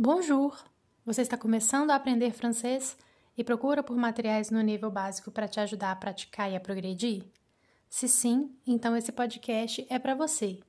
Bonjour! Você está começando a aprender francês e procura por materiais no nível básico para te ajudar a praticar e a progredir? Se sim, então esse podcast é para você.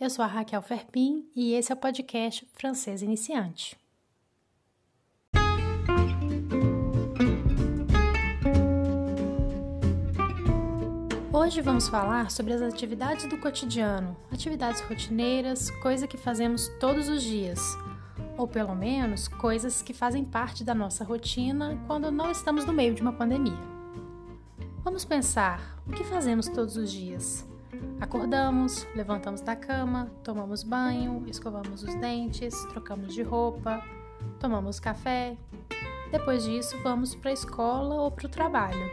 Eu sou a Raquel Ferpin e esse é o podcast Francês Iniciante. Hoje vamos falar sobre as atividades do cotidiano, atividades rotineiras, coisa que fazemos todos os dias ou pelo menos coisas que fazem parte da nossa rotina quando não estamos no meio de uma pandemia. Vamos pensar o que fazemos todos os dias. Acordamos, levantamos da cama, tomamos banho, escovamos os dentes, trocamos de roupa, tomamos café. Depois disso, vamos para a escola ou para o trabalho.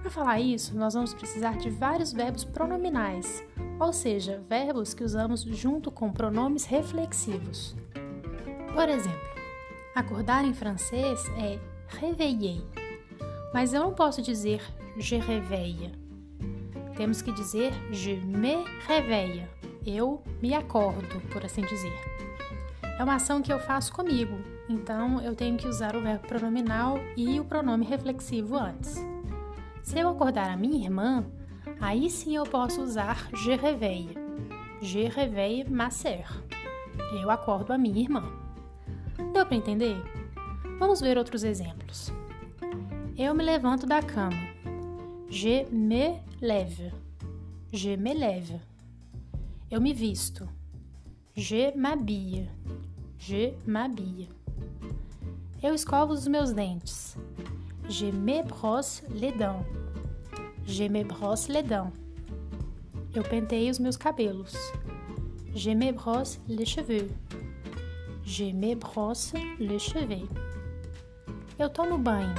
Para falar isso, nós vamos precisar de vários verbos pronominais, ou seja, verbos que usamos junto com pronomes reflexivos. Por exemplo, acordar em francês é réveiller, mas eu não posso dizer je réveille. Temos que dizer je me réveille. Eu me acordo, por assim dizer. É uma ação que eu faço comigo, então eu tenho que usar o verbo pronominal e o pronome reflexivo antes. Se eu acordar a minha irmã, aí sim eu posso usar je réveille. Je réveille ma sœur. Eu acordo a minha irmã. Deu para entender? Vamos ver outros exemplos. Eu me levanto da cama. Je me lève. Je me lève. Eu me visto. Je m'habille. Je m'habille. Eu escovo os meus dentes. Je me brosse les dents. Je me brosse les dents. Eu penteio os meus cabelos. Je me brosse les cheveux. Je me brosse les cheveux. Eu tomo banho.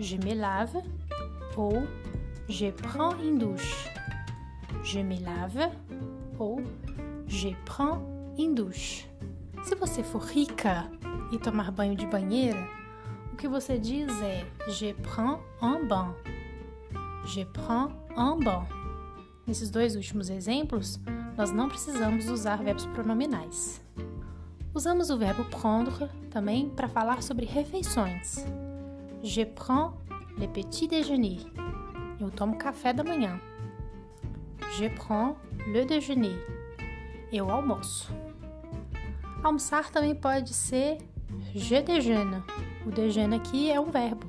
Je me lave ou je prends une douche. Je me lave ou je prends une douche. Se você for rica e tomar banho de banheira, o que você diz é je prends un bain. Je prends un bain. Nesses dois últimos exemplos, nós não precisamos usar verbos pronominais. Usamos o verbo prendre também para falar sobre refeições. Je prends le petit déjeuner. Eu tomo café da manhã. Je prends le déjeuner. Eu almoço. Almoçar também pode ser je déjeune. O déjeune aqui é um verbo.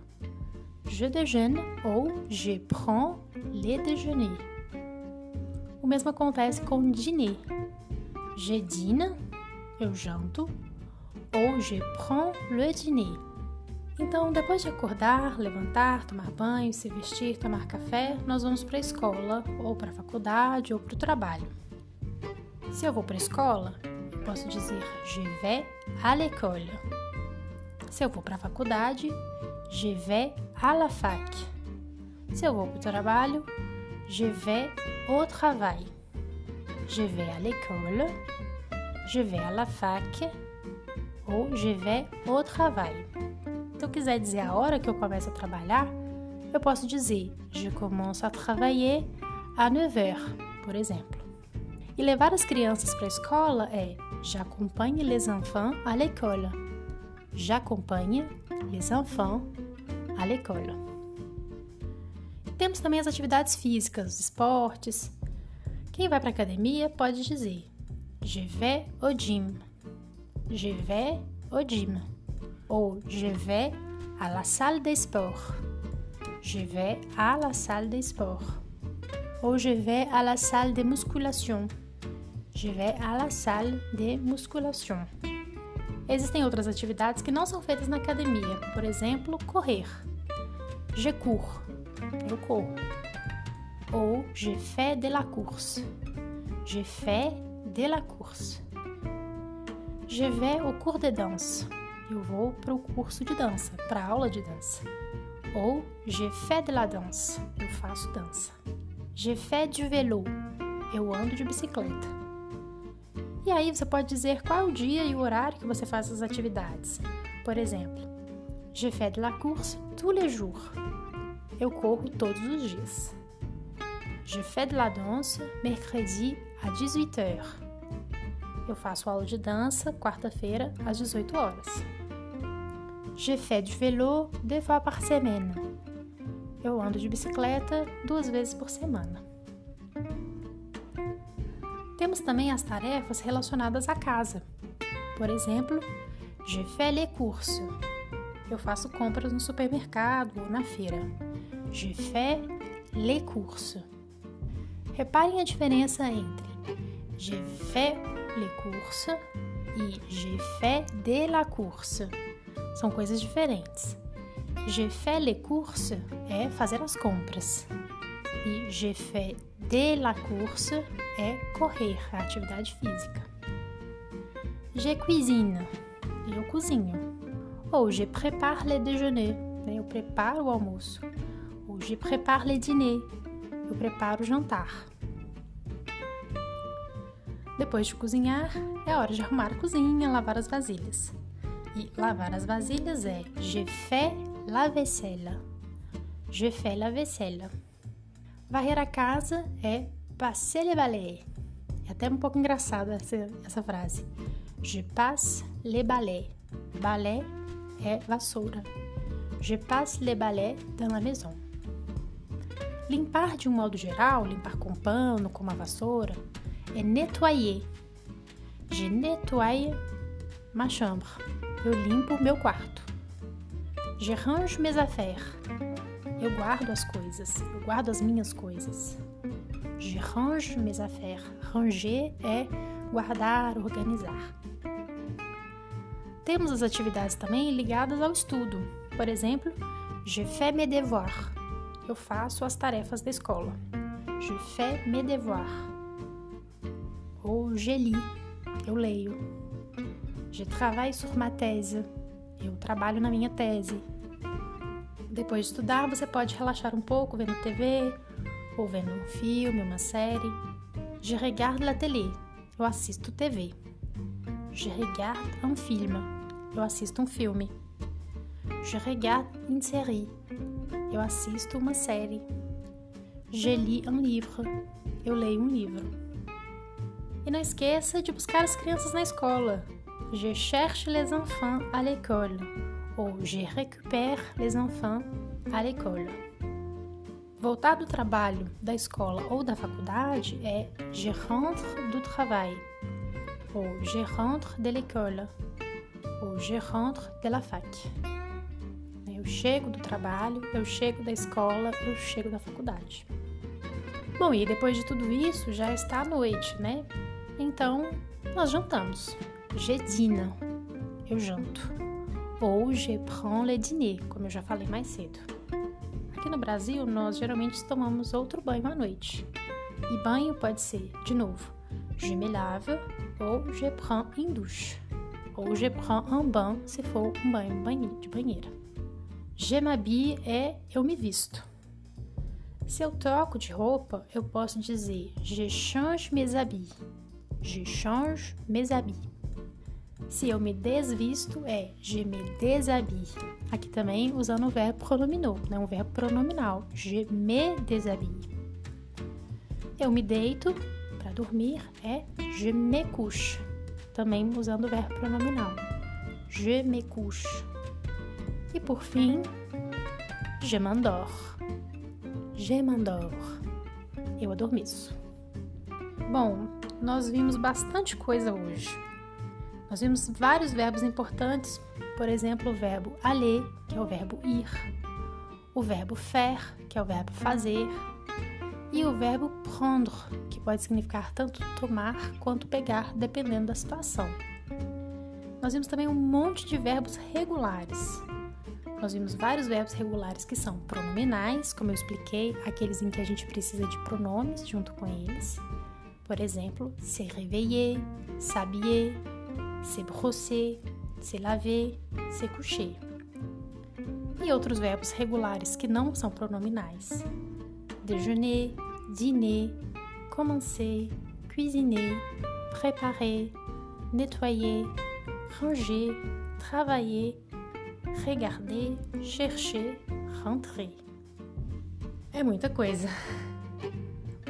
Je déjeune ou je prends le déjeuner. O mesmo acontece com dîner. Je dîne eu janto, ou je prends le dîner. Então, depois de acordar, levantar, tomar banho, se vestir, tomar café, nós vamos para a escola, ou para a faculdade, ou para o trabalho. Se eu vou para a escola, eu posso dizer je vais à l'école. Se eu vou para a faculdade, je vais à la fac. Se eu vou para o trabalho, je vais au travail. Je vais à l'école je vais à la fac ou je vais au travail. Se eu quiser dizer a hora que eu começo a trabalhar, eu posso dizer je commence à travailler à 9 heures, por exemplo. E levar as crianças para a escola é j'accompagne les enfants à l'école. J'accompagne les enfants à l'école. Temos também as atividades físicas, os esportes. Quem vai para a academia pode dizer Je vais au gym. Je vais au gym. Ou je vais à la salle de sport. Je vais à la salle de sport. Ou je vais à la salle de musculation. Je vais à la salle de musculation. Existem outras atividades que não são feitas na academia, por exemplo, correr. Je cours, eu corro. Ou je fais de la course. Je fais de la course. Je vais au cours de danse. Eu vou para o curso de dança, para a aula de dança. Ou je fais de la danse. Eu faço dança. Je fais du vélo. Eu ando de bicicleta. E aí você pode dizer qual é o dia e o horário que você faz as atividades. Por exemplo, je fais de la course tous les jours. Eu corro todos os dias. Je fais de la danse mercredi à 18h. Eu faço aula de dança quarta-feira às 18 horas. Je fais du vélo deux fois par semaine. Eu ando de bicicleta duas vezes por semana. Temos também as tarefas relacionadas à casa. Por exemplo, je fais les courses. Eu faço compras no supermercado ou na feira. Je fais les courses. Reparem a diferença entre je fais les courses e je fais de la course. São coisas diferentes. Je fais les courses é fazer as compras. E je fais de la course é correr, a atividade física. Je cuisine, eu cozinho. Ou je prépare le déjeuner, eu preparo o almoço. Ou je prépare le dîner, eu preparo o jantar. Depois de cozinhar, é hora de arrumar a cozinha, lavar as vasilhas. E lavar as vasilhas é je fais la vaisselle. Je fais la vaisselle. Varrer a casa é passer le balai. É até um pouco engraçada essa, essa frase. Je passe le balai. Balai é vassoura. Je passe le balai dans la maison. Limpar de um modo geral, limpar com pano, com uma vassoura, é nettoyer. Je nettoie ma chambre. Eu limpo meu quarto. Je range mes affaires. Eu guardo as coisas. Eu guardo as minhas coisas. Je range mes affaires. Ranger é guardar, organizar. Temos as atividades também ligadas ao estudo. Por exemplo, je fais mes devoirs. Eu faço as tarefas da escola. Je fais mes devoirs ou je lis, eu leio. Je travaille sur ma thèse, eu trabalho na minha tese. Depois de estudar, você pode relaxar um pouco vendo TV ou vendo um filme, uma série. Je regarde la télé, eu assisto TV. Je regarde un film, eu assisto um filme. Je regarde une série, eu assisto uma série. Je lis un livre, eu leio um livro. E não esqueça de buscar as crianças na escola. Je cherche les enfants à l'école. Ou je récupère les enfants à l'école. Voltar do trabalho, da escola ou da faculdade é je rentre du travail. Ou je rentre de l'école. Ou je rentre de la fac. Chego do trabalho, eu chego da escola, eu chego da faculdade. Bom, e depois de tudo isso, já está à noite, né? Então, nós jantamos. Je dîne, eu janto. Ou je prends le dîner, como eu já falei mais cedo. Aqui no Brasil, nós geralmente tomamos outro banho à noite. E banho pode ser, de novo, je me lave ou je prends une douche. Ou je prends un bain se for um banho de banheira. Je m'habille é eu me visto. Se eu troco de roupa, eu posso dizer je change mes habits Je change mes habits. Se eu me desvisto, é je me déshabille. Aqui também usando o verbo pronominal, né? um verbo pronominal. Je me déshabille. Eu me deito para dormir, é je me couche. Também usando o verbo pronominal. Je me couche. E por fim, je m'endors. Je m'endors. Eu adormeço. Bom, nós vimos bastante coisa hoje. Nós vimos vários verbos importantes, por exemplo, o verbo aller, que é o verbo ir, o verbo faire, que é o verbo fazer, e o verbo prendre, que pode significar tanto tomar quanto pegar, dependendo da situação. Nós vimos também um monte de verbos regulares. Nós vimos vários verbos regulares que são pronominais, como eu expliquei, aqueles em que a gente precisa de pronomes junto com eles. Por exemplo, se réveiller, s'habiller, se brosser, se laver, se coucher. E outros verbos regulares que não são pronominais: déjeuner, dîner, commencer, cuisiner, préparer, nettoyer, ranger, travailler, regarder, chercher, rentrer. É muita coisa.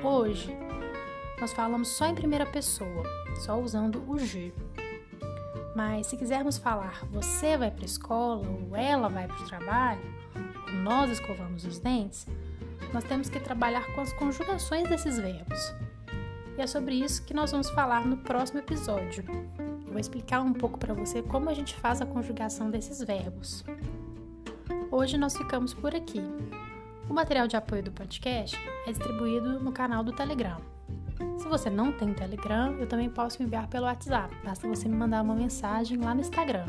Hoje nós falamos só em primeira pessoa. só usando o je. Mas se quisermos falar você vai para a escola, ou ela vai para o trabalho, ou nós escovamos os dentes, nós temos que trabalhar com as conjugações desses verbos. E é sobre isso que nós vamos falar no próximo episódio. Vou explicar um pouco para você como a gente faz a conjugação desses verbos. Hoje nós ficamos por aqui. O material de apoio do podcast é distribuído no canal do Telegram. Se você não tem Telegram, eu também posso enviar pelo WhatsApp. Basta você me mandar uma mensagem lá no Instagram,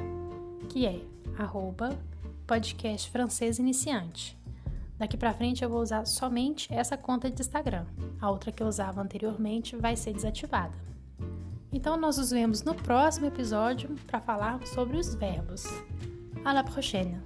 que é arroba podcast francês iniciante. Daqui para frente eu vou usar somente essa conta de Instagram. A outra que eu usava anteriormente vai ser desativada. Então nós nos vemos no próximo episódio para falar sobre os verbos. À la prochaine!